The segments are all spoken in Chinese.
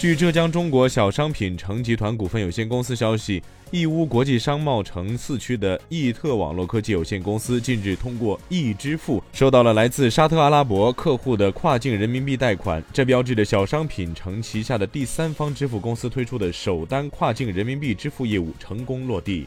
据浙江中国小商品城集团股份有限公司消息，义乌国际商贸城四区的易特网络科技有限公司近日通过易支付收到了来自沙特阿拉伯客户的跨境人民币贷款，这标志着小商品城旗下的第三方支付公司推出的首单跨境人民币支付业务成功落地。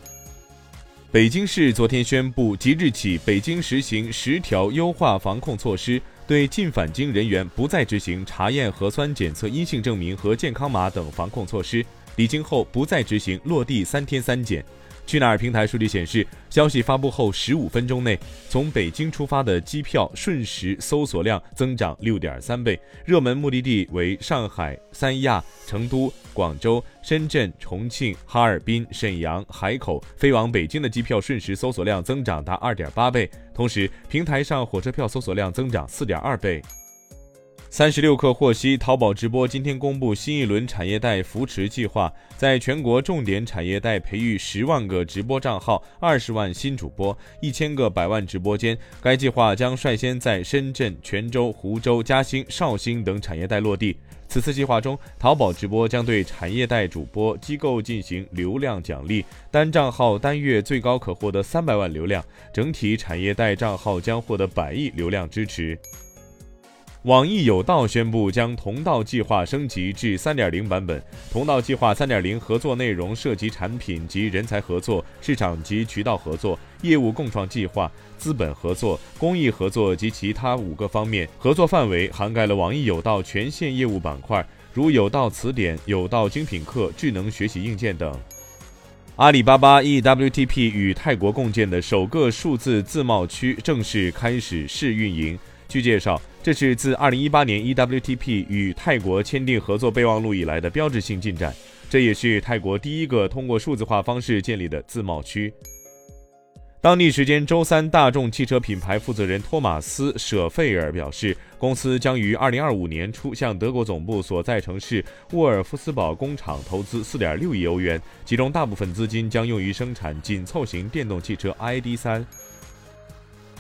北京市昨天宣布，即日起，北京实行十条优化防控措施。对进返京人员不再执行查验核酸检测阴性证明和健康码等防控措施，离京后不再执行落地三天三检。去哪儿平台数据显示，消息发布后十五分钟内，从北京出发的机票瞬时搜索量增长六点三倍，热门目的地为上海、三亚、成都、广州、深圳、重庆、哈尔滨、沈阳、海口，飞往北京的机票瞬时搜索量增长达二点八倍，同时平台上火车票搜索量增长四点二倍。三十六氪获悉，淘宝直播今天公布新一轮产业带扶持计划，在全国重点产业带培育十万个直播账号、二十万新主播、一千个百万直播间。该计划将率先在深圳、泉州、湖州、嘉兴、绍兴等产业带落地。此次计划中，淘宝直播将对产业带主播机构进行流量奖励，单账号单月最高可获得三百万流量，整体产业带账号将获得百亿流量支持。网易有道宣布将同道计划升级至3.0版本。同道计划3.0合作内容涉及产品及人才合作、市场及渠道合作、业务共创计划、资本合作、公益合作及其他五个方面。合作范围涵盖了网易有道全线业务板块，如有道词典、有道精品课、智能学习硬件等。阿里巴巴 eWTP 与泰国共建的首个数字自贸区正式开始试运营。据介绍，这是自2018年 eWTP 与泰国签订合作备忘录以来的标志性进展，这也是泰国第一个通过数字化方式建立的自贸区。当地时间周三，大众汽车品牌负责人托马斯·舍费尔表示，公司将于2025年初向德国总部所在城市沃尔夫斯堡工厂投资4.6亿欧元，其中大部分资金将用于生产紧凑型电动汽车 ID.3。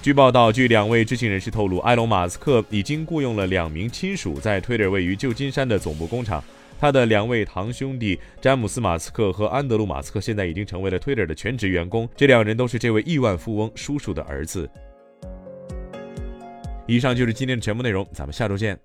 据报道，据两位知情人士透露，埃隆·马斯克已经雇佣了两名亲属在 Twitter 位于旧金山的总部工厂。他的两位堂兄弟詹姆斯·马斯克和安德鲁·马斯克现在已经成为了 Twitter 的全职员工。这两人都是这位亿万富翁叔叔的儿子。以上就是今天的全部内容，咱们下周见。